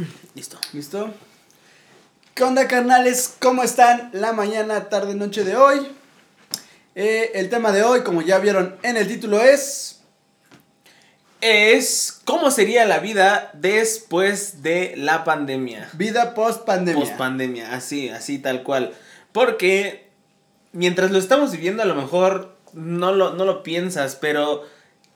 Listo. ¿Listo? ¿Qué onda, carnales? ¿Cómo están la mañana, tarde, noche de hoy? Eh, el tema de hoy, como ya vieron en el título, es... Es cómo sería la vida después de la pandemia. Vida post pandemia. Post pandemia, así, así tal cual. Porque mientras lo estamos viviendo a lo mejor no lo, no lo piensas, pero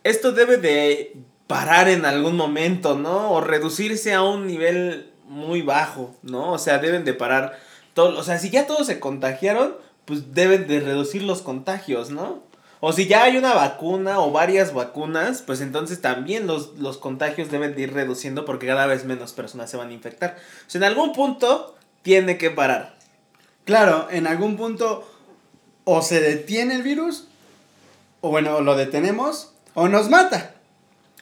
esto debe de parar en algún momento, ¿no? O reducirse a un nivel muy bajo, ¿no? O sea, deben de parar todo, o sea, si ya todos se contagiaron, pues deben de reducir los contagios, ¿no? O si ya hay una vacuna o varias vacunas, pues entonces también los, los contagios deben de ir reduciendo porque cada vez menos personas se van a infectar. O sea, en algún punto tiene que parar. Claro, en algún punto o se detiene el virus, o bueno, lo detenemos, o nos mata.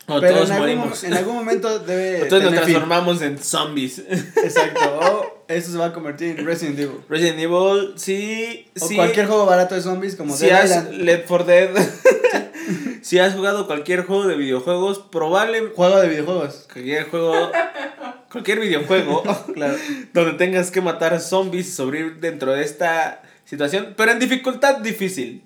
O Pero todos en algún, morimos. mo- en algún momento debe. Entonces nos tener fin. transformamos en zombies. Exacto. O eso se va a convertir en Resident Evil. Resident Evil, sí, O sí. cualquier juego barato de zombies como si Dead has. Left 4 Dead, si has jugado cualquier juego de videojuegos, probablemente Juego de videojuegos. cualquier juego, cualquier videojuego, Claro. donde tengas que matar zombies y sobrevivir dentro de esta situación, pero en dificultad difícil.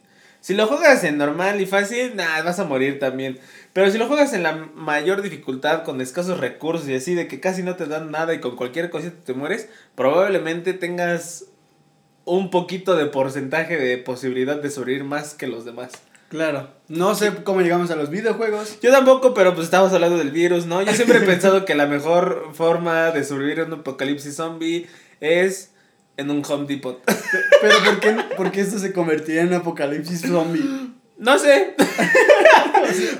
Si lo juegas en normal y fácil, nada, vas a morir también. Pero si lo juegas en la mayor dificultad, con escasos recursos y así, de que casi no te dan nada y con cualquier cosita te mueres, probablemente tengas un poquito de porcentaje de posibilidad de sobrevivir más que los demás. Claro. No sé cómo llegamos a los videojuegos. Yo tampoco, pero pues estamos hablando del virus, ¿no? Yo siempre he pensado que la mejor forma de sobrevivir en un apocalipsis zombie es en un Home Depot. Pero ¿por qué, por qué esto se convertiría en un apocalipsis zombie? No sé.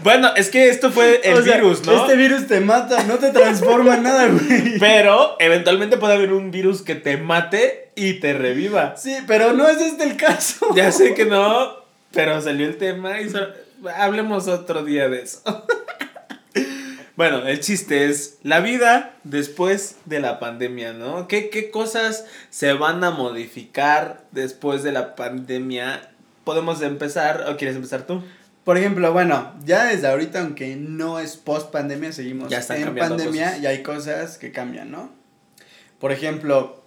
bueno, es que esto fue el O sea, virus, ¿no? Este virus te mata, no te transforma en nada, güey. Pero eventualmente puede haber un virus que te mate y te reviva. Sí, pero no es este el caso. Ya sé que no, pero salió el tema y so- hablemos otro día de eso. Bueno, el chiste es la vida después de la pandemia, ¿no? ¿Qué, ¿Qué cosas se van a modificar después de la pandemia? ¿Podemos empezar o quieres empezar tú? Por ejemplo, bueno, ya desde ahorita, aunque no es post pandemia, seguimos Ya están en pandemia cosas. y hay cosas que cambian, ¿no? Por ejemplo,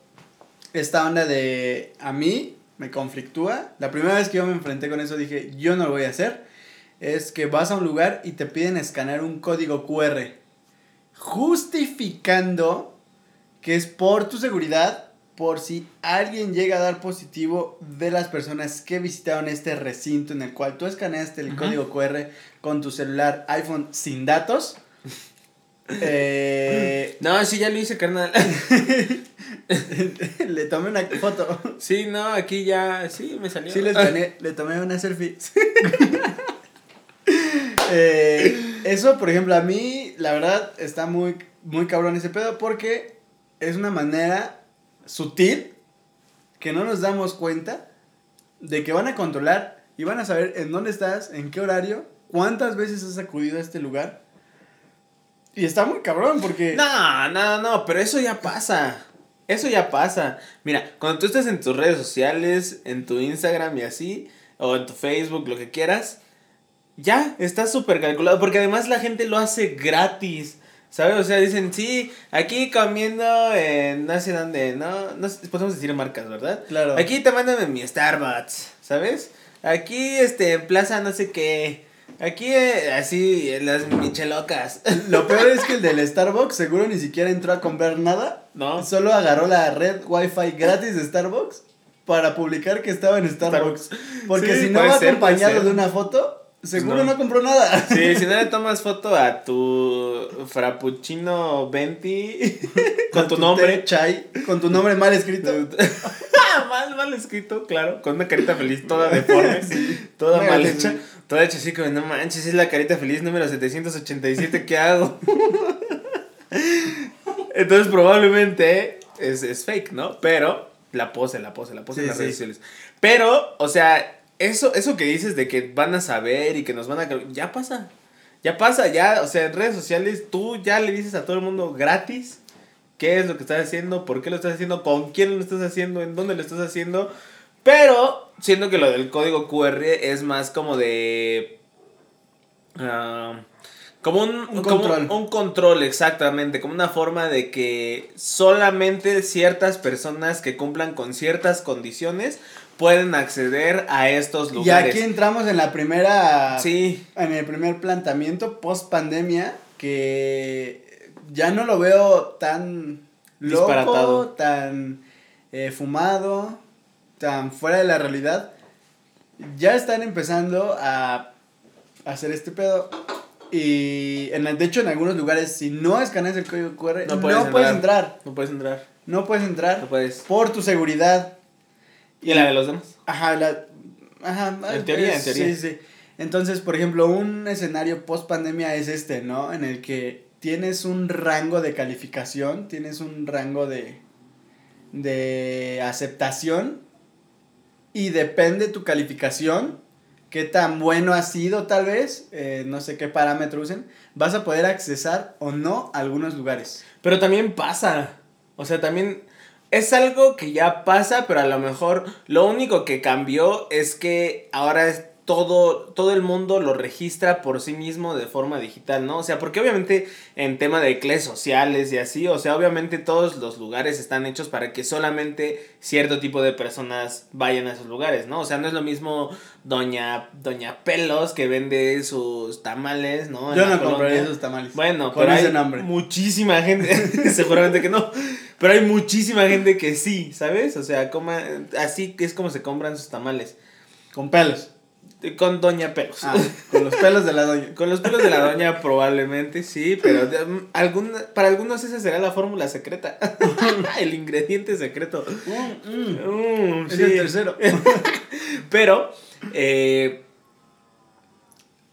esta onda de a mí me conflictúa. La primera vez que yo me enfrenté con eso dije, yo no lo voy a hacer. Es que vas a un lugar y te piden escanear un código QR. Justificando que es por tu seguridad, por si alguien llega a dar positivo de las personas que visitaron este recinto en el cual tú escaneaste el código QR con tu celular iPhone sin datos. Eh, No, sí, ya lo hice, carnal. le tomé una foto. Sí, no, aquí ya, sí, me salió. Sí, le, escaneé- le tomé una selfie. Eh, eso, por ejemplo, a mí, la verdad, está muy, muy cabrón ese pedo porque es una manera sutil que no nos damos cuenta de que van a controlar y van a saber en dónde estás, en qué horario, cuántas veces has acudido a este lugar. Y está muy cabrón porque... No, no, no, pero eso ya pasa. Eso ya pasa. Mira, cuando tú estás en tus redes sociales, en tu Instagram y así, o en tu Facebook, lo que quieras, ya está súper calculado. Porque además la gente lo hace gratis. ¿Sabes? O sea, dicen, sí, aquí comiendo en no sé dónde, ¿no? No podemos decir marcas, ¿verdad? Claro. Aquí te mandan en mi Starbucks, ¿sabes? Aquí, este, en Plaza no sé qué. Aquí, eh, así, en las michelocas. Lo peor es que el del Starbucks seguro ni siquiera entró a comprar nada. ¿No? Solo agarró la red Wi-Fi gratis de Starbucks para publicar que estaba en Starbucks. Porque Sí, si no va ser, acompañado de una foto, seguro no. no. compró nada. Sí, si no le tomas foto a tu frappuccino venti con tu nombre. Chai, con tu nombre mal escrito. mal, mal escrito, claro. Con una carita feliz toda deforme. Toda mal hecha. Toda hecha así como, no manches, es la carita feliz número 787, ¿qué hago? Entonces probablemente es, es fake, ¿no? Pero la pose, la pose, la pose Sí, en las sí. redes sociales. Pero, o sea, eso, eso que dices de que van a saber y que nos van a... Ya pasa. Ya pasa, ya, o sea, en redes sociales tú ya le dices a todo el mundo gratis qué es lo que estás haciendo, por qué lo estás haciendo, con quién lo estás haciendo, en dónde lo estás haciendo. Pero siento que lo del código QR es más como de... ah, Como un, Un como control. un control, exactamente. Como una forma de que solamente ciertas personas que cumplan con ciertas condiciones pueden acceder a estos Y lugares. aquí entramos en la primera. Sí, En el primer planteamiento post pandemia que ya no lo veo tan loco, tan eh, fumado, tan fuera de la realidad. Ya están empezando a hacer este pedo. Y en, de hecho en algunos lugares si no escaneas el código QR no No puedes, puedes entrar. no puedes entrar. No puedes entrar No puedes. por tu seguridad. ¿Y la de los demás? Ajá, la, ajá, En teoría, es- en teoría. Sí, sí. Entonces, por ejemplo, un escenario post pandemia es este, ¿no? En el que tienes un rango de calificación, tienes un rango de, de aceptación y depende tu calificación, qué tan bueno ha sido tal vez, eh, no sé qué parámetro usen, vas a poder accesar o no a algunos lugares. Pero también pasa. O sea, también es algo que ya pasa, pero a lo mejor lo único que cambió es que ahora es todo, todo el mundo lo registra por sí mismo de forma digital, ¿no? O sea, porque obviamente en tema de clases sociales y así, o sea, obviamente todos los lugares están hechos para que solamente cierto tipo de personas vayan a esos lugares, ¿no? O sea, no es lo mismo doña, doña Pelos que vende sus tamales, ¿no? En Yo no compraría esos tamales. Bueno, Con pero ese hay nombre. muchísima gente, seguramente que no, pero hay muchísima gente que sí, ¿sabes? O sea, coma, así es como se compran sus tamales. Con pelos. Con Doña Pelos. Ah, con los pelos de la doña. Con los pelos de la doña probablemente sí, pero de- mm, alguna- para algunos esa será la fórmula secreta. el ingrediente secreto. Mm, mm. Mm, Es sí. el tercero. Pero, eh,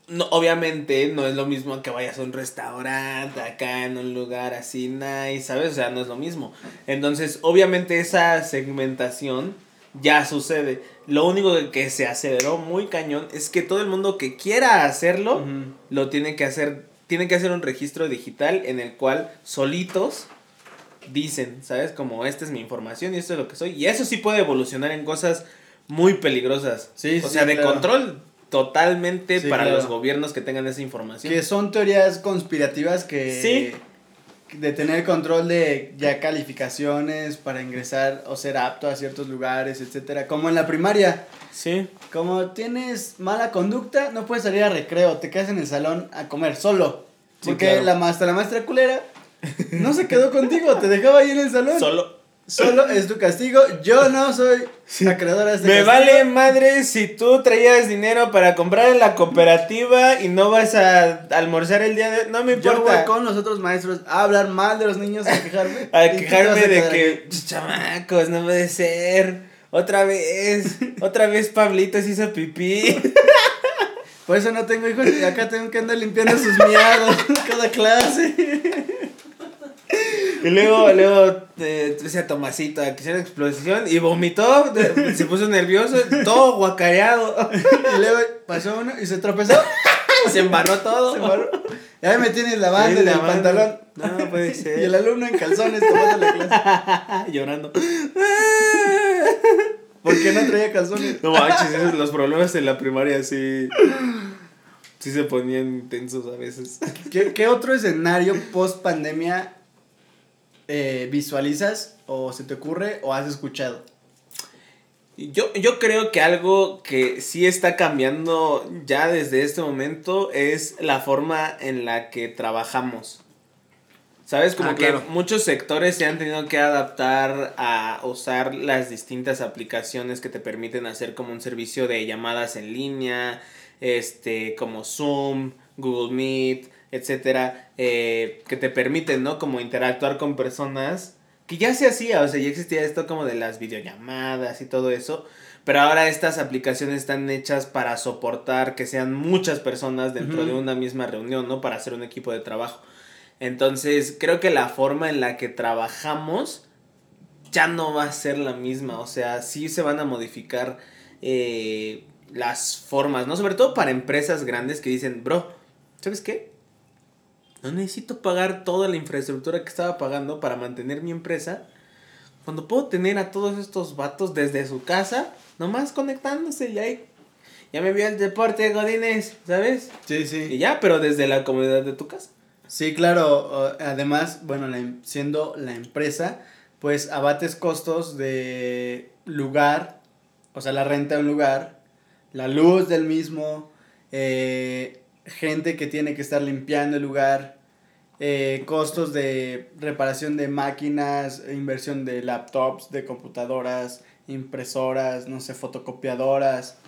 no, obviamente no es lo mismo que vayas a un restaurante acá en un lugar así nice, ¿sabes? O sea, no es lo mismo. Entonces, obviamente esa segmentación ya sucede. Lo único que- se aceleró muy cañón es que todo el mundo que quiera hacerlo lo tiene que hacer, tiene que hacer un registro digital en el cual solitos dicen, ¿sabes? Como esta es mi información y esto es lo que soy. Y eso sí puede evolucionar en cosas muy peligrosas. Sí, o sí, sea, de claro. control totalmente Sí, para claro. los gobiernos que tengan esa información. Que son teorías conspirativas que... Sí. De tener control de ya calificaciones para ingresar o ser apto a ciertos lugares, etcétera. Como en la primaria. Sí. Como tienes mala conducta, no puedes salir a recreo, te quedas en el salón a comer solo. Sí, Porque claro. la maestra, la maestra culera no se quedó contigo, te dejaba ahí en el salón. Solo. Solo es tu castigo. Yo no soy la creadora de este Me castigo. vale madre si tú traías dinero para comprar en la cooperativa y no vas a almorzar el día de... No me Yo voy importa. con los otros maestros a hablar mal de los niños, a quejarme. A quejarme a de que, chamacos, no puede ser. Otra vez, otra vez Pablito se hizo pipí. Por eso no tengo hijos y acá tengo que andar limpiando sus miados cada clase. Y luego, luego, eh, a Tomasito a que hiciera explosión y vomitó, se puso nervioso, todo guacareado. Y luego pasó uno y se tropezó. Se embarró todo. Se embarró. Y ahí me tienes lavando el lavando. pantalón. No puede ser. Y el alumno en calzones tomando la clase. Llorando. ¿Por qué no traía calzones? No manches, esos- los problemas en la primaria sí. Sí se ponían intensos a veces. ¿Qué, qué otro escenario post pandemia eh, visualizas o se te ocurre o has escuchado? Yo, yo creo que algo que sí está cambiando ya desde este momento es la forma en la que trabajamos. ¿Sabes? Como Ah, que claro. muchos sectores se han tenido que adaptar a usar las distintas aplicaciones que te permiten hacer como un servicio de llamadas en línea, este, como Zoom, Google Meet, etcétera, eh, que te permiten, ¿no? Como interactuar con personas que ya se hacía, o sea, ya existía esto como de las videollamadas y todo eso, pero ahora estas aplicaciones están hechas para soportar que sean muchas personas dentro de una misma reunión, ¿no? Para hacer un equipo de trabajo. Entonces, creo que la forma en la que trabajamos ya no va a ser la misma, o sea, sí se van a modificar eh, las formas, ¿no? Sobre todo para empresas grandes que dicen, bro, ¿sabes qué? No necesito pagar toda la infraestructura que estaba pagando para mantener mi empresa. Cuando puedo tener a todos estos vatos desde su casa, nomás conectándose y ahí. ya me vio el deporte, Godines, ¿sabes? Sí, sí. Y ya, pero desde la comodidad de tu casa. Sí, claro. Además, bueno, la em- siendo la empresa, pues abates costos de lugar, o sea, la renta de un lugar, la luz del mismo, eh, gente que tiene que estar limpiando el lugar, eh, costos de reparación de máquinas, inversión de laptops, de computadoras, impresoras, no sé, fotocopiadoras.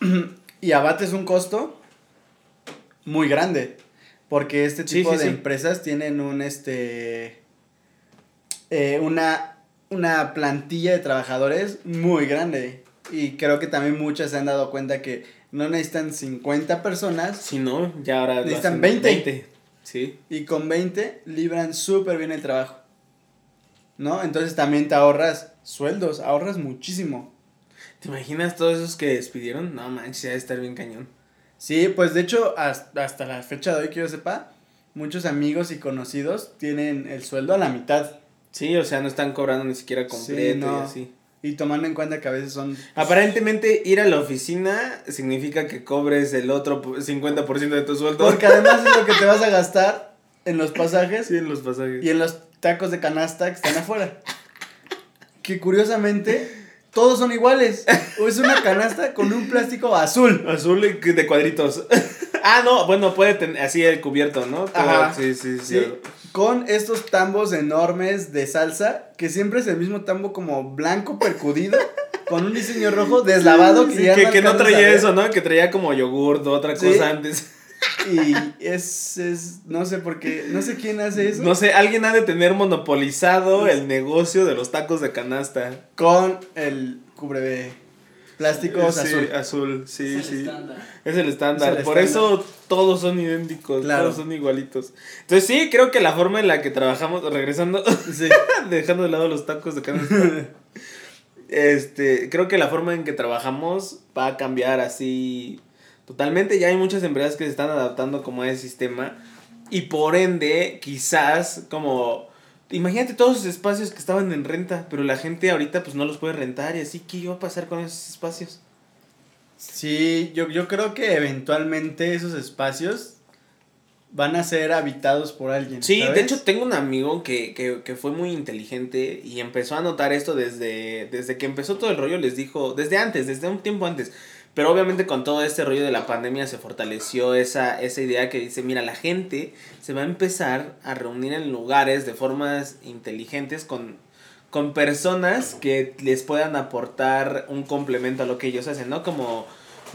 y abates un costo muy grande. Porque este tipo sí, de sí. empresas tienen un este. eh, una, una plantilla de trabajadores muy grande. Y creo que también muchas se han dado cuenta que no necesitan 50 personas Si no, ya ahora. Necesitan hacen 20. Sí. y con 20 libran súper bien el trabajo. ¿No? Entonces también te ahorras sueldos, ahorras muchísimo. ¿Te imaginas todos esos que despidieron? No manches, debe estar bien cañón. Sí, pues de hecho, hasta, hasta la fecha de hoy que yo sepa, muchos amigos y conocidos tienen el sueldo a la mitad. Sí, o sea, no están cobrando ni siquiera completo no. y así. Y tomando en cuenta que a veces son... Aparentemente, ir a la oficina significa que cobres el otro pu- 50% de tu sueldo. Porque además es lo que te vas a gastar en los pasajes Sí, en los pasajes. y en los tacos de canasta que están afuera. Que curiosamente todos son iguales. O es una canasta con un plástico azul. Azul de cuadritos. Ah, no, bueno, puede tener así el cubierto, ¿no? Ajá. Sí, sí, sí. Sí, con estos tambos enormes de salsa, que siempre es el mismo tambo como blanco percudido, con un diseño rojo deslavado que ya que, que no traía eso, ¿no? Que traía como yogurt o otra Sí. cosa antes. Y es, es, no sé por qué, no sé quién hace eso. No sé, alguien ha de tener monopolizado el negocio de los tacos de canasta. Con el cubre plásticos Sí, azul. azul, sí, Es el sí. estándar. Es el estándar. Es el Por estándar. eso todos son idénticos, Claro. todos son igualitos. Entonces sí, creo que la forma en la que trabajamos, regresando, Sí. dejando de lado los tacos de canasta. este, creo que la forma en que trabajamos va a cambiar así totalmente. Ya hay muchas empresas que se están adaptando como a ese sistema. Y por ende, quizás como... Imagínate todos esos espacios que estaban en renta, pero la gente ahorita pues no los puede rentar y así, ¿qué va a pasar con esos espacios? Sí, yo, yo creo que eventualmente esos espacios van a ser habitados por alguien. Sí, ¿sabes? de hecho tengo un amigo que, que, que fue muy inteligente y empezó a notar esto desde, desde que empezó todo el rollo, les dijo, desde antes, desde un tiempo antes. Pero obviamente con todo este rollo de la pandemia se fortaleció esa, esa idea que dice, mira, la gente se va a empezar a reunir en lugares de formas inteligentes con, con personas que les puedan aportar un complemento a lo que ellos hacen, ¿no? Como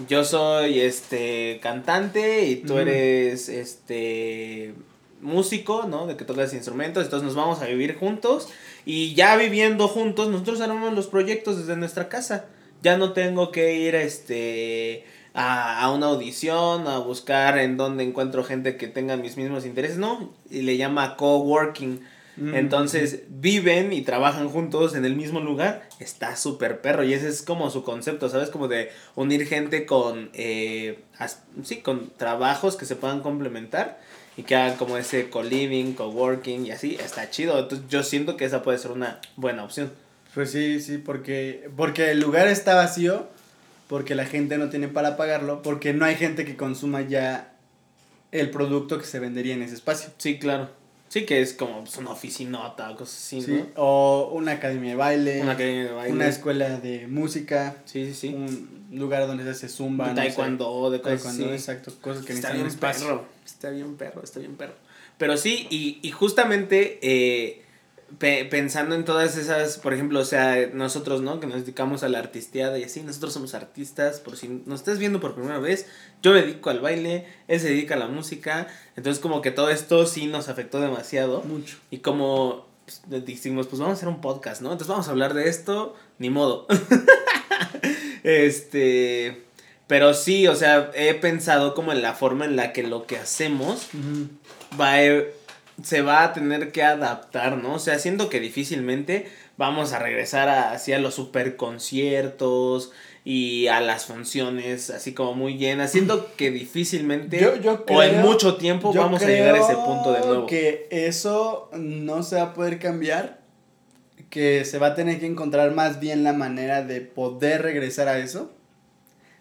yo soy este cantante y tú eres este músico, ¿no? De que tocas instrumentos, entonces nos vamos a vivir juntos y ya viviendo juntos nosotros armamos los proyectos desde nuestra casa. Ya no tengo que ir este a, a una audición, a buscar en dónde encuentro gente que tenga mis mismos intereses, ¿no? Y le llama coworking. Mm. Entonces viven y trabajan juntos en el mismo lugar. Está súper perro. Y ese es como su concepto, ¿sabes? Como de unir gente con, eh, sí, con trabajos que se puedan complementar y que hagan como ese co-living, co-working y así. Está chido. Entonces yo siento que esa puede ser una buena opción. Pues sí, sí, porque, porque el lugar está vacío, porque la gente no tiene para pagarlo, porque no hay gente que consuma ya el producto que se vendería en ese espacio. Sí, claro. Sí, que es como pues, una oficinota o cosas así, Sí, ¿no? O una academia de baile, Una una, academia de baile. escuela de música, Sí, sí, sí. un lugar donde se hace zumba, no sé, taekwondo, de cosas taekwondo, exacto, cosas que Está necesitan bien espacio. perro, está bien perro, está bien perro. Pero sí, y, y justamente eh, pe- pensando en todas esas, por ejemplo, o sea, nosotros, ¿no? Que nos dedicamos a la artisteada y así, nosotros somos artistas, por si nos estás viendo por primera vez, yo me dedico al baile, él se dedica a la música, entonces como que todo esto sí nos afectó demasiado. Mucho. Y como pues, dijimos, pues vamos a hacer un podcast, ¿no? Entonces vamos a hablar de esto, ni modo. este, pero sí, o sea, he pensado como en la forma en la que lo que hacemos va a- se va a tener que adaptar, ¿no? O sea, siento que difícilmente vamos a regresar a, hacia los super conciertos y a las funciones así como muy llenas. Siento que difícilmente Yo- yo o en mucho tiempo vamos a llegar a ese punto de nuevo. Que eso no se va a poder cambiar. Que se va a tener que encontrar más bien la manera de poder regresar a eso.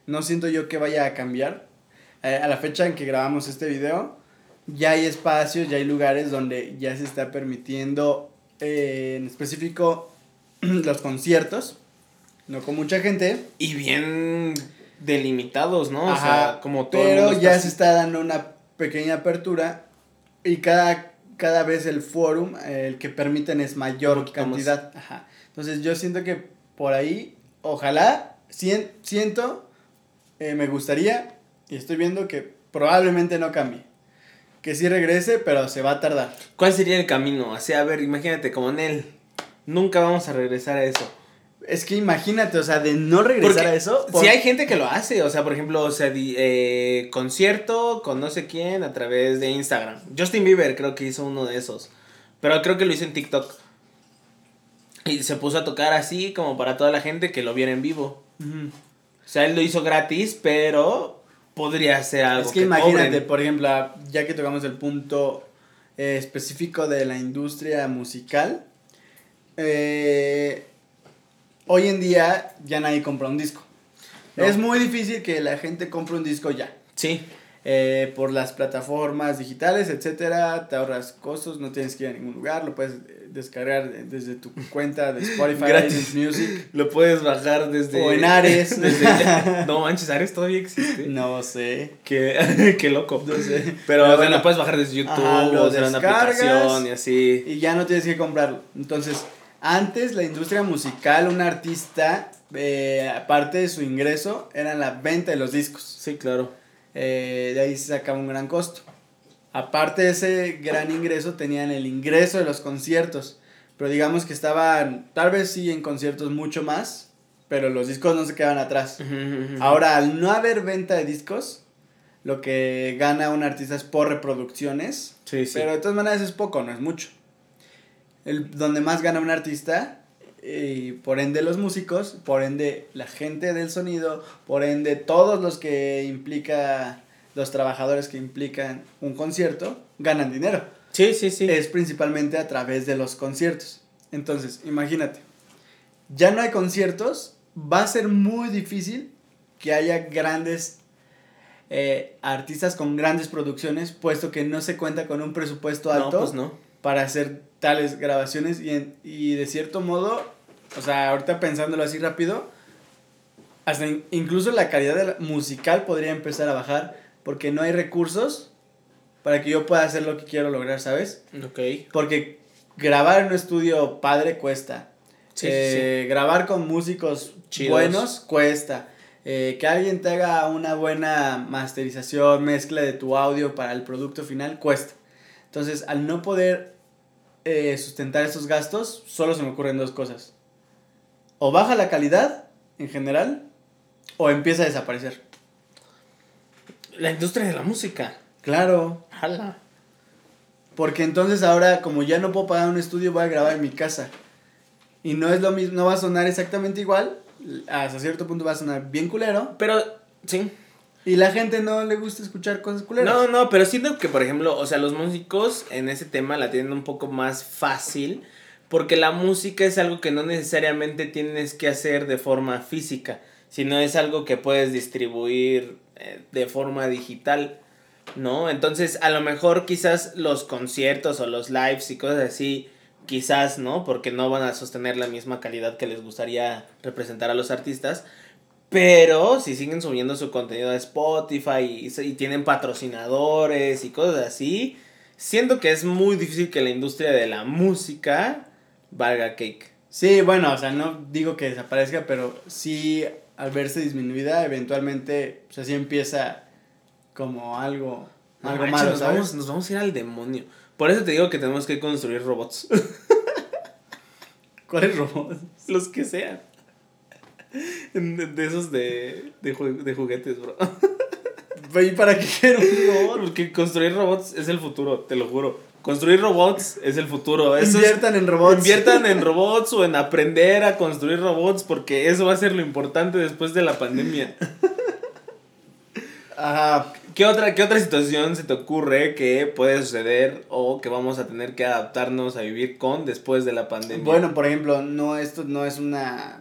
no siento yo que vaya a cambiar. Eh, a la fecha en que grabamos este video, ya hay espacios, ya hay lugares donde ya se está permitiendo, eh, en específico, los conciertos, no con mucha gente. Y bien delimitados, ¿no? Ajá, o sea, como todo. Pero ya está se está dando una pequeña apertura y cada, cada vez el eh, el que permiten es mayor cantidad. Ajá. Entonces yo siento que por ahí, ojalá, sien- siento, eh, me gustaría y estoy viendo que probablemente no cambie. Que sí regrese, pero se va a tardar. ¿Cuál sería el camino? Así, a ver, imagínate, como en él. Nunca vamos a regresar a eso. Es que imagínate, o sea, de no regresar Porque a eso. por- Sí hay gente que lo hace, o sea, por ejemplo, o sea, di- eh, concierto con no sé quién a través de Instagram. Justin Bieber creo que hizo uno de esos, pero creo que lo hizo en TikTok. Y se puso a tocar así como para toda la gente que lo viera en vivo. O sea, él lo hizo gratis, pero podría ser algo Es que, imagínate, cobren. por ejemplo, ya que tocamos el punto eh, específico de la industria musical, eh, hoy en día ya nadie compra un disco. No. Es muy difícil que la gente compre un disco ya. Sí, Eh, por las plataformas digitales, etcétera, te ahorras costos, no tienes que ir a ningún lugar, lo puedes eh, descargar desde tu cuenta de Spotify, Gratis. iTunes Music. lo puedes bajar desde... O en Ares. desde- no manches, Ares todavía existe. No sé. Qué, qué loco. No sé. Pero, sea, bueno. lo puedes bajar desde YouTube Ajá, lo o desde una aplicación y así. y ya no tienes que comprarlo. Entonces, antes la industria musical, un artista, eh, aparte de su ingreso, era la venta de los discos. Sí, claro. Eh, de ahí se sacaba un gran costo. Aparte de ese gran ingreso, tenían el ingreso de los conciertos. Pero digamos que estaban, tal vez sí en conciertos mucho más, pero los discos no se quedaban atrás. Ahora, al no haber venta de discos, lo que gana un artista es por reproducciones. Sí, sí. Pero de todas maneras es poco, no es mucho. El, donde más gana un artista, y por ende los músicos, por ende la gente del sonido, por ende todos los que implica, los trabajadores que implican un concierto, ganan dinero. sí, sí, sí. Es principalmente a través de los conciertos. Entonces, imagínate, ya no hay conciertos, va a ser muy difícil que haya grandes eh, artistas con grandes producciones, puesto que no se cuenta con un presupuesto no, alto pues no. para hacer tales grabaciones y, en- y de cierto modo, o sea, ahorita pensándolo así rápido, hasta in- incluso la calidad de la- musical podría empezar a bajar porque no hay recursos para que yo pueda hacer lo que quiero lograr, ¿sabes? Ok. Porque grabar en un estudio padre cuesta. Sí, Eh, Grabar con músicos Chidos. buenos cuesta. Eh, que alguien te haga una buena masterización, mezcla de tu audio para el producto final cuesta. Entonces, al no poder eh, sustentar esos gastos, solo se me ocurren dos cosas. O baja la calidad en general, o empieza a desaparecer. La industria de la música. Claro, Jala. Porque entonces ahora, como ya no puedo pagar un estudio, voy a grabar en mi casa. Y no es lo mismo, no va a sonar exactamente igual. Hasta cierto punto va a sonar bien culero. Pero, sí. Y la gente no le gusta escuchar cosas culeras. No, no, pero siento que, por ejemplo, o sea, los músicos en ese tema la tienen un poco más fácil. Porque la música es algo que no necesariamente tienes que hacer de forma física, sino es algo que puedes distribuir eh, de forma digital, ¿no? Entonces, a lo mejor quizás los conciertos o los lives y cosas así, quizás, ¿no? Porque no van a sostener la misma calidad que les gustaría representar a los artistas. Pero si siguen subiendo su contenido a Spotify y, y tienen patrocinadores y cosas así, siento que es muy difícil que la industria de la música valga cake. Sí, bueno, o sea, no digo que desaparezca, pero sí al verse disminuida, eventualmente, o sea, sí empieza como algo, No algo manches, malo, nos, ¿sabes? vamos, nos vamos a ir al demonio. Por eso te digo que tenemos que construir robots. ¿Cuáles robots? Los que sean. De, de esos de, de, ju- de juguetes, bro. ¿Y para qué quiero un robot? Porque construir robots es el futuro, te lo juro. Construir robots es el futuro. Eso es- Inviertan en robots. Inviertan en robots o en aprender a construir robots porque eso va a ser lo importante después de la pandemia. Ajá. ¿Qué otra, ¿Qué otra situación se te ocurre que puede suceder o que vamos a tener que adaptarnos a vivir con después de la pandemia? Bueno, por ejemplo, no, esto no es una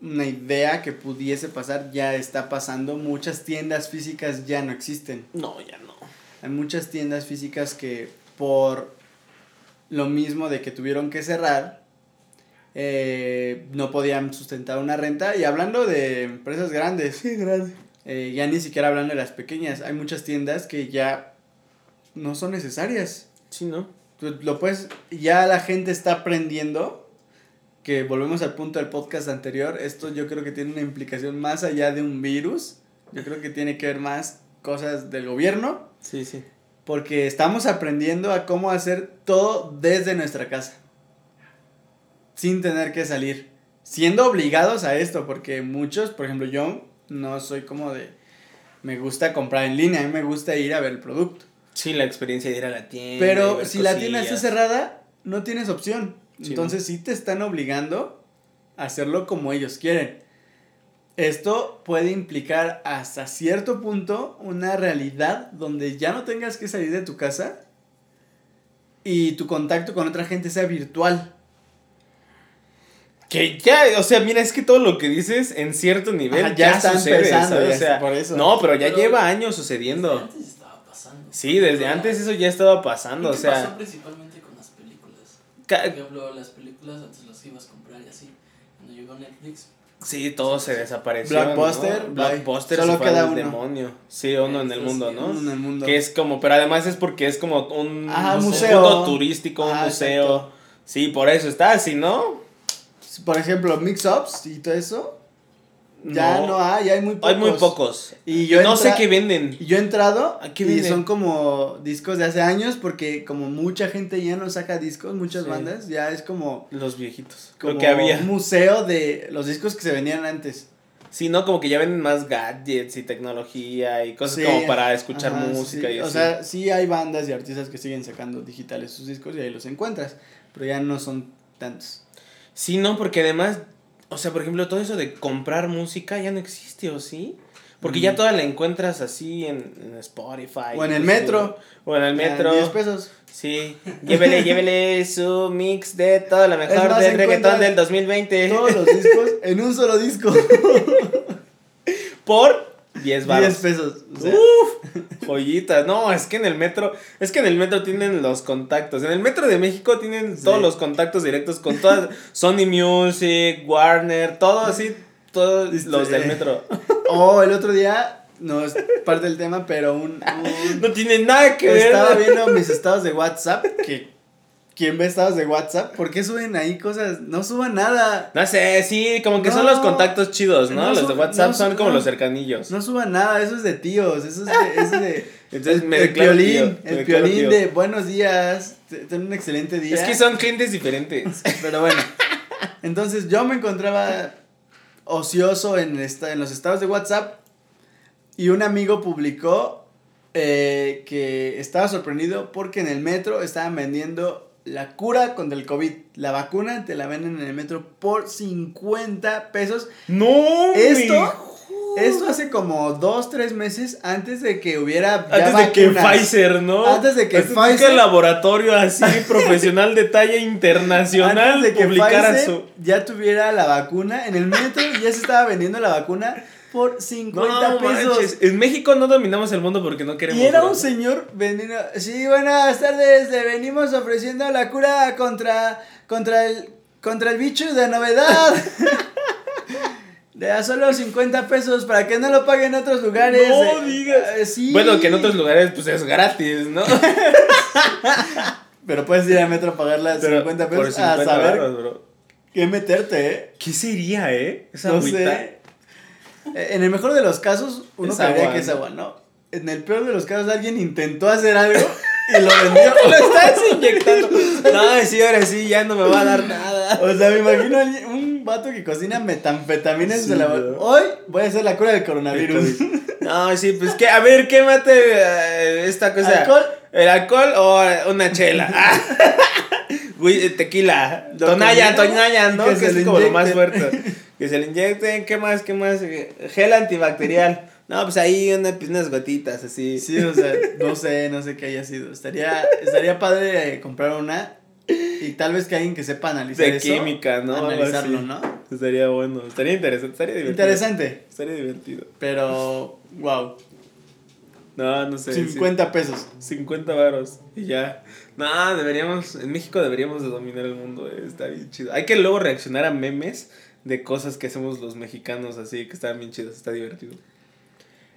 una idea que pudiese pasar, ya está pasando. Muchas tiendas físicas ya no existen. No, ya no. Hay muchas tiendas físicas que por lo mismo de que tuvieron que cerrar, eh, no podían sustentar una renta. Y hablando de empresas grandes, Sí, grande. eh, ya ni siquiera hablando de las pequeñas, hay muchas tiendas que ya no son necesarias. Sí, ¿no? Tú lo puedes, ya la gente está aprendiendo que volvemos al punto del podcast anterior, esto yo creo que tiene una implicación más allá de un virus, yo creo que tiene que ver más cosas del gobierno, Sí, sí. Porque estamos aprendiendo a cómo hacer todo desde nuestra casa, sin tener que salir, siendo obligados a esto, porque muchos, por ejemplo yo, no soy como de, me gusta comprar en línea, a mí me gusta ir a ver el producto. Sí, la experiencia de ir a la tienda. Pero si la tienda está cerrada, no tienes opción. Sí, Entonces sí te están obligando a hacerlo como ellos quieren. Esto puede implicar hasta cierto punto una realidad donde ya no tengas que salir de tu casa y tu contacto con otra gente sea virtual. Que ya, o sea, mira, es que todo lo que dices en cierto nivel Ajá, ya, ya está sucede, empezando, ¿sabes? ya O sea, por eso. No, pero ya Pero lleva años Desde sucediendo. antes estaba pasando. Sí, desde Pero- antes eso ya estaba ¿Y pasando, o sea, pasó principalmente con las películas? Por ejemplo, las películas antes las ibas a comprar y así. Cuando llegó Netflix, sí, todo se desapareció. Blockbuster, ¿no? Blockbuster Solo se fue queda al uno. demonio. Sí, uno en el mundo, sí, ¿no? Uno en el mundo. Que es como, pero además es porque es como un Ajá, un museo. punto turístico, un Ah, museo. exacto. Sí, por eso está así, ¿no? Por ejemplo, mix-ups y todo eso. Ya No. no, hay, hay muy pocos. Hay muy pocos. Y yo no sé qué venden. Y yo he entrado ¿A qué y son como discos de hace años porque como mucha gente ya no saca discos, muchas Sí. bandas, ya es como, Los viejitos. como lo que había. un museo de los discos que se venían antes. Sí, ¿no? Como que ya venden más gadgets y tecnología y cosas Sí, como para escuchar ajá, música sí. y O sea, sí hay bandas y artistas que siguen sacando digitales sus discos y ahí los encuentras, pero ya no son tantos. Sí, no, porque además, o sea, por ejemplo, todo eso de comprar música ya no existe, ¿o sí? Porque ya Mm. toda la encuentras así en, en Spotify. O en el metro. O en el metro. 10 pesos. Sí. Llévele, llévele su mix de toda la mejor más, del reggaetón del 2020. Todos los discos en un solo disco. Por 10 10 baros. pesos. o sea, Uf. No, es que en el metro, es que en el metro tienen los contactos. En el metro de México tienen Sí. todos los contactos directos con todas Sony Music, Warner, todo así, todos Este, los del metro. oh, el otro día, no es parte del tema, pero un- un No tiene nada que ver. Estaba viendo mis estados de WhatsApp. Que, ¿Quién ve estados de WhatsApp? ¿Por qué suben ahí cosas? No suban nada. No sé, sí, como que son los contactos chidos, ¿no? No los de WhatsApp no son como los cercanillos. No suban nada. Eso es de tíos. Eso es de. Es de Entonces me el declaro piolín. tío, me el piolín tío. de buenos días. te- Ten un excelente día. Es que son gentes diferentes. Pero bueno. Entonces yo me encontraba ocioso en, esta, en los estados de WhatsApp. Y un amigo publicó eh, que estaba sorprendido porque en el metro estaban vendiendo la cura contra el COVID. La vacuna te la venden en el metro por 50 pesos. no, Esto, esto hace como 2, 3 meses antes de que hubiera. ya Antes de que. Pfizer, ¿no? Antes de que Pfizer- el laboratorio así profesional de talla internacional Antes de que publicara Pfizer su ya tuviera la vacuna en el metro, ya se estaba vendiendo la vacuna por 50 No pesos. manches, En México no dominamos el mundo porque no queremos. Y era un señor vendiendo. Sí, buenas tardes. Le venimos ofreciendo la cura contra contra el contra el bicho de novedad. De a solo 50 pesos para que no lo paguen en otros lugares. No Eh, digas. eh, sí. Bueno, que en otros lugares pues es gratis, ¿no? Pero puedes ir al metro a pagarla Pero 50 por pesos 50 a saber bro. qué meterte, ¿eh? ¿Qué sería, eh? Esa No agüita. sé. Eh, En el mejor de los casos, uno agua, que es agua, ¿no? En el peor de los casos, alguien intentó hacer algo y lo vendió. Lo estás inyectando. No, sí, ahora sí, ya no me va a dar nada. O sea, me imagino un vato que cocina metanfetamina en Sí, labo- ¿no? Hoy voy a hacer la cura del coronavirus. No, sí, pues que, a ver, ¿qué mate eh, esta cosa? ¿Alcohol? ¿El alcohol o una chela? Ah. Güey, eh, tequila. Lo Tonaya, combina Tonaya, y ¿no? que es como lo más fuerte. Que se le inyecten, ¿qué más? ¿Qué más? Gel antibacterial. No, pues ahí una, pues, unas gotitas así. Sí, o sea, no sé, no sé qué haya sido. Estaría, estaría padre eh, comprar una y tal vez que alguien que sepa analizar De eso. química, ¿no? Analizarlo. ¿no? Estaría bueno, estaría interesante, estaría divertido. Interesante, Estaría divertido. pero wow, No, no sé. sí. 50 pesos. 50 varos y ya. No, deberíamos, en México deberíamos de dominar el mundo, eh, está bien chido. Hay que luego reaccionar a memes de cosas que hacemos los mexicanos así, que están bien chidos, está divertido.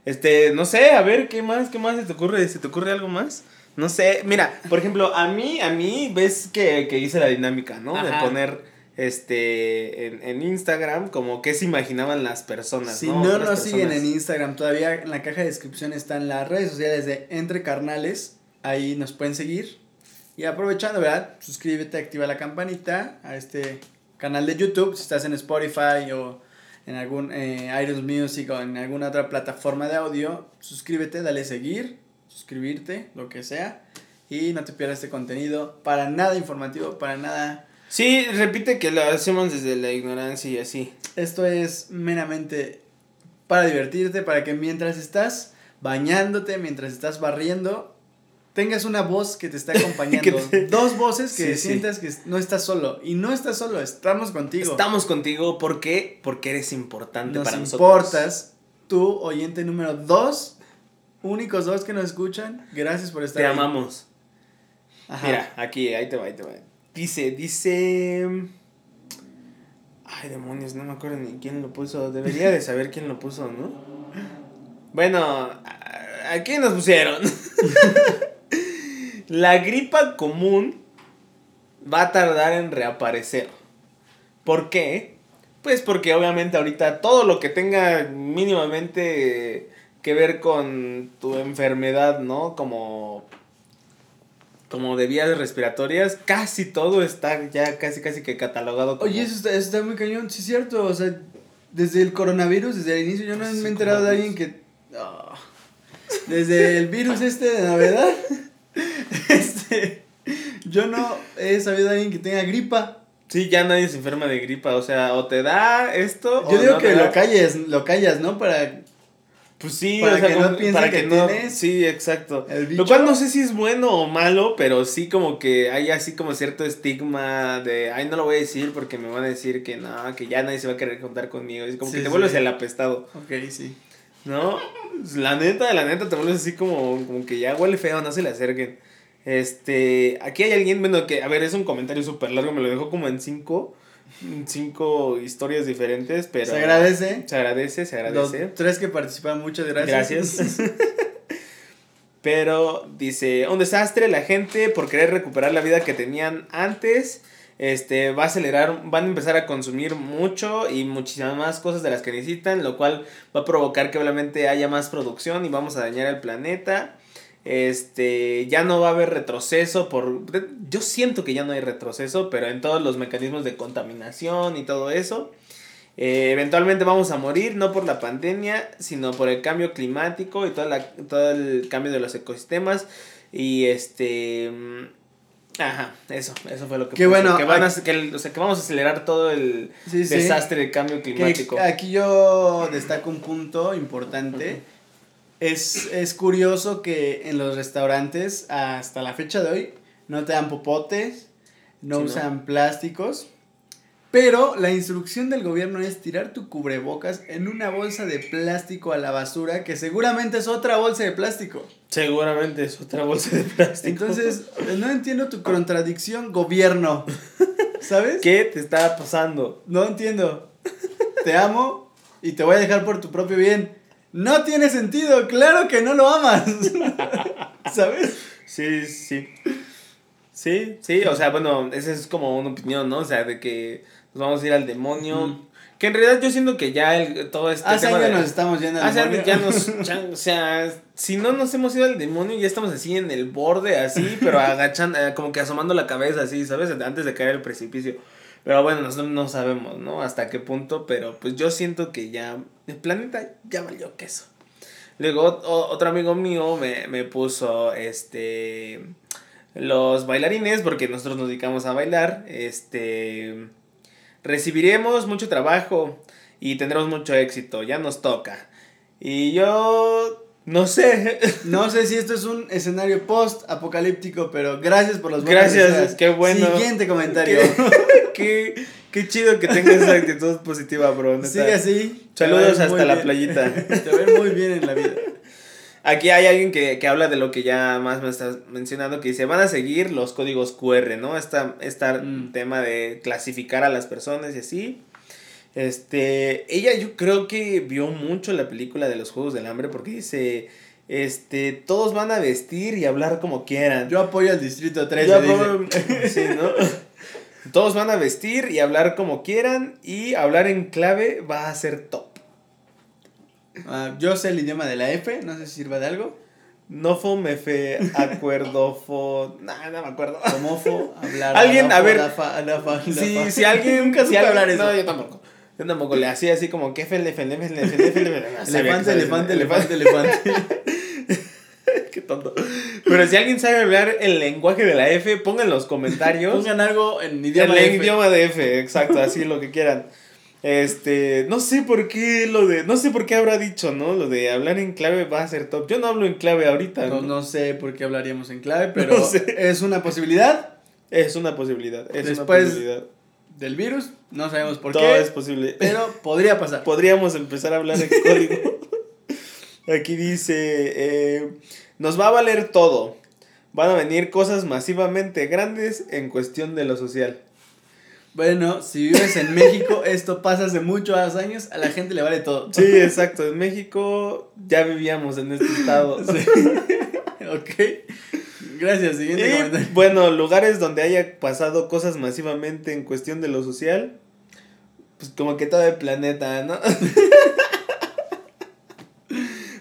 Este, no sé, a ver, ¿qué más? ¿Qué más se te ocurre? ¿Se te ocurre algo más? No sé, mira, por ejemplo, a mí, a mí, ves que, que hice la dinámica, ¿no? Ajá. De poner, este, en, en Instagram, como qué se imaginaban las personas, Si ¿no? no nos siguen en Instagram, todavía en la caja de descripción están las redes sociales de Entre Carnales. Ahí nos pueden seguir. Y aprovechando, ¿verdad? Suscríbete, activa la campanita a este canal de YouTube. Si estás en Spotify o en algún eh, iTunes Music o en alguna otra plataforma de audio, suscríbete, dale seguir, suscribirte, lo que sea. Y no te pierdas este contenido para nada informativo, para nada Sí, repite que lo hacemos desde la ignorancia y así. Esto es meramente para divertirte, para que mientras estás bañándote, mientras estás barriendo, tengas una voz que te está acompañando. Te- Dos voces que Sí, sí. sientas que no estás solo. Y no estás solo, estamos contigo. Estamos contigo, ¿por qué? Porque eres importante Nos para nosotros. importas. Tú, oyente número dos, únicos dos que nos escuchan, gracias por estar Te ahí. amamos. Ajá. Mira, aquí, ahí te va, ahí te va. Dice, dice... Ay, demonios, no me acuerdo ni quién lo puso. Debería de saber quién lo puso, ¿no? Bueno, ¿a- aquí nos pusieron. La gripa común va a tardar en reaparecer. ¿Por qué? Pues porque obviamente ahorita todo lo que tenga mínimamente que ver con tu enfermedad, ¿no? Como como de vías respiratorias, casi todo está ya casi casi que catalogado como Oye, eso está, eso está muy cañón, sí es cierto, o sea, desde el coronavirus, desde el inicio, yo no Sí, me he enterado de alguien que... ah, desde el virus este de Navidad, este, yo no he sabido de alguien que tenga gripa. Sí, ya nadie se enferma de gripa, o sea, o te da esto Yo o digo no que lo calles, lo callas, ¿no? Para Pues sí, Para o sea, que no piensen que que no, tienes sí, exacto. Lo cual no sé si es bueno o malo, pero sí como que hay así como cierto estigma de, ay, no lo voy a decir porque me van a decir que no, que ya nadie se va a querer contar conmigo. Es como Sí, que te sí. vuelves el apestado, Ok, sí. ¿no? La neta, la neta, te vuelves así como, como que ya huele feo, no se le acerquen. Este, aquí hay alguien, bueno, que, a ver, es un comentario súper largo, me lo dejó como en cinco, en cinco historias diferentes, pero... Se agradece. Se agradece, se Los agradece. tres que participan, muchas gracias. Gracias. Pero dice, un desastre, la gente por querer recuperar la vida que tenían antes, este, va a acelerar, van a empezar a consumir mucho y muchísimas más cosas de las que necesitan, lo cual va a provocar que obviamente haya más producción y vamos a dañar el planeta. Este, ya no va a haber retroceso por yo siento que ya no hay retroceso, pero en todos los mecanismos de contaminación y todo eso. Eh, eventualmente vamos a morir, no por la pandemia, sino por el cambio climático y toda la- todo el cambio de los ecosistemas. Y este. mm, Ajá, eso, eso fue lo que puso, bueno, Que, van a- que o sea, que vamos a acelerar todo el Sí, sí. desastre del cambio Que climático. aquí yo destaco un punto importante. Es, es curioso que en los restaurantes, hasta la fecha de hoy, no te dan popotes, no Sí, ¿no? usan plásticos. Pero la instrucción del gobierno es tirar tu cubrebocas en una bolsa de plástico a la basura, que seguramente es otra bolsa de plástico. Seguramente es otra bolsa de plástico. Entonces, no entiendo tu contradicción, gobierno. ¿Sabes? ¿qué te está pasando? No entiendo. Te amo y te voy a dejar por tu propio bien. No tiene sentido, claro que no lo amas. ¿Sabes? Sí, sí. Sí, sí, o sea, bueno, esa es como una opinión, ¿no? O sea, de que nos vamos a ir al demonio. Ujú. Que en realidad yo siento que ya el, todo este Hace tema años de- nos estamos yendo al Hace demonio. ya nos... ya- o sea, si no nos hemos ido al demonio, ya estamos así en el borde, así, pero agachando, eh, como que asomando la cabeza, así, ¿sabes? Antes de caer al precipicio. Pero bueno, nosotros no sabemos, ¿no? Hasta qué punto, pero pues yo siento que ya el planeta ya valió queso. Luego otro amigo mío me, me puso, este, los bailarines, porque nosotros nos dedicamos a bailar, este, recibiremos mucho trabajo y tendremos mucho éxito, ya nos toca. Y yo, no sé, No sé si esto es un escenario post-apocalíptico, pero gracias por los buenos Gracias, deseos. qué bueno. Siguiente comentario. qué, Qué chido que tengas esa actitud positiva, bro. Sigue así. Saludos hasta la playita. Te ir muy bien en la vida. Aquí hay alguien que, que habla de lo que ya más me estás mencionando, que dice, van a seguir los códigos QR, ¿no? Esta, esta Mm. tema de clasificar a las personas y así. Este, ella yo creo que vio mucho la película de los Juegos del Hambre porque dice, este, todos van a vestir y hablar como quieran. Yo apoyo al Distrito 13, Yo dice. apoyo- sí, ¿no? Todos van a vestir y hablar como quieran y hablar en clave va a ser top. Ah, yo sé el idioma de la F, no sé si sirva de algo. Nofo, mefe, acuerdofo, nah, no me acuerdo. Homofo, hablar. Alguien, a ver, Si, si alguien. Nunca si supe alguien- hablar eso. No, yo tampoco. Yo tampoco le hacía así como que Elefante, elefante, diciendo elefante, elefante. Qué tonto. Pero si alguien sabe hablar el lenguaje de la F, pongan en los comentarios. Pongan algo en En idioma el F. idioma de F, exacto, así lo que quieran. Este, no sé por qué lo de, no sé por qué habrá dicho, ¿no? Lo de hablar en clave va a ser top. Yo no hablo en clave ahorita. No, ¿no? sé por qué hablaríamos en clave, pero No sé. es una posibilidad Es una posibilidad, es una posibilidad. Del virus. No sabemos por Todo qué, es posible. pero podría pasar. Podríamos empezar a hablar en código. Aquí dice, eh, nos va a valer todo. Van a venir cosas masivamente grandes en cuestión de lo social. Bueno, si vives en México, esto pasa hace muchos años, a la gente le vale todo. Sí, exacto. En México ya vivíamos en este estado. Sí. ok. Gracias, siguiente Y comentario. bueno, lugares donde haya pasado cosas masivamente en cuestión de lo social, pues como que todo el planeta, ¿no?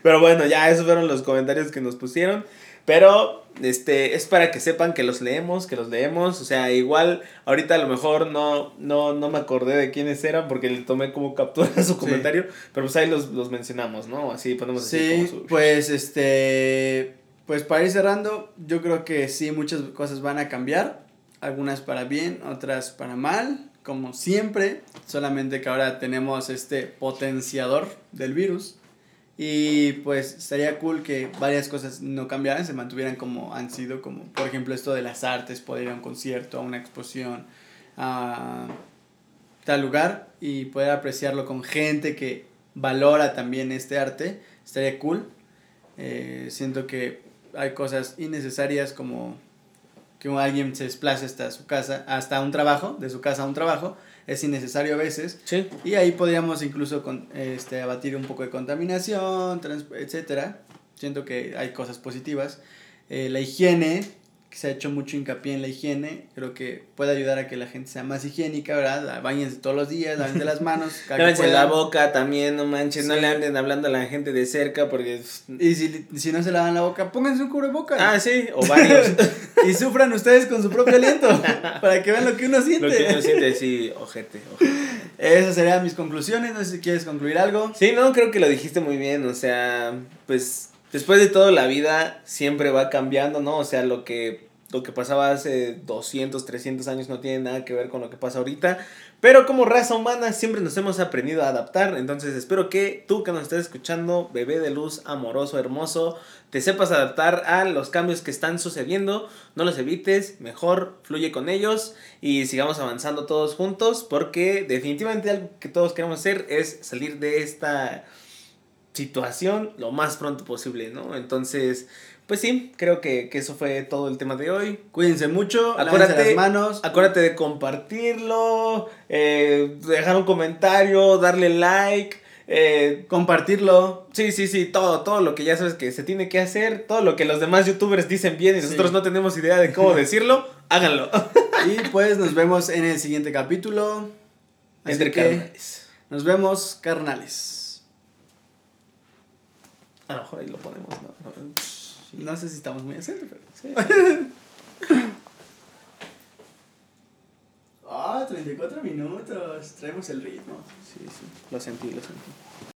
Pero bueno, ya esos fueron los comentarios que nos pusieron. Pero este es para que sepan que los leemos, que los leemos. O sea, igual ahorita a lo mejor no, no, no me acordé de quiénes eran porque le tomé como captura su comentario. Pero pues ahí los, los mencionamos, ¿no? Así ponemos así Sí, como su- pues este, pues para ir cerrando, yo creo que sí, muchas cosas van a cambiar, algunas para bien, otras para mal, como siempre, solamente que ahora tenemos este potenciador del virus. Y pues estaría cool que varias cosas no cambiaran, se mantuvieran como han sido, como por ejemplo esto de las artes, poder ir a un concierto, a una exposición, a tal lugar y poder apreciarlo con gente que valora también este arte, estaría cool. Eh, siento que hay cosas innecesarias como que alguien se desplace hasta su casa, hasta un trabajo, de su casa a un trabajo, es innecesario a veces. Sí. Y ahí podríamos incluso con, este, abatir un poco de contaminación, trans- etcétera. Siento que hay cosas positivas. Eh, la higiene, que se ha hecho mucho hincapié en la higiene, creo que puede ayudar a que la gente sea más higiénica, ¿verdad? Báñense todos los días, lávense las manos. Lávense la boca también, no manches, no le anden hablando a la gente de cerca porque... Y si, si no se lavan la boca, pónganse un cubrebocas. Ah, sí, o varios. y sufran ustedes con su propio aliento, para que vean lo que uno siente. Lo que uno siente, sí, ojete, ojete. Esas serían mis conclusiones, no sé si quieres concluir algo. Sí, no, creo que lo dijiste muy bien, o sea, pues después de todo la vida siempre va cambiando, ¿no? O sea, lo que, lo que pasaba hace 200, 300 años no tiene nada que ver con lo que pasa ahorita, pero como raza humana siempre nos hemos aprendido a adaptar, entonces espero que tú que nos estés escuchando, bebé de luz, amoroso, hermoso, te sepas adaptar a los cambios que están sucediendo, no los evites, mejor fluye con ellos y sigamos avanzando todos juntos porque definitivamente algo que todos queremos hacer es salir de esta situación lo más pronto posible, ¿no? Entonces, pues sí, creo que, que eso fue todo el tema de hoy. Cuídense mucho, Acuérdate- las manos. Acuérdate de compartirlo, eh, dejar un comentario, darle like. eh, compartirlo. sí, sí, sí, todo, todo lo que ya sabes que se tiene que hacer, todo lo que los demás youtubers dicen bien y nosotros Sí. no tenemos idea de cómo decirlo, háganlo. Y pues nos vemos en el siguiente capítulo. Así Entre carnales. Nos vemos, carnales. A lo mejor ahí lo ponemos, ¿no? No, No sé si estamos muy acentos, pero. sí. Ah, 34 minutos. Traemos el ritmo. Sí, sí, lo sentí, lo sentí.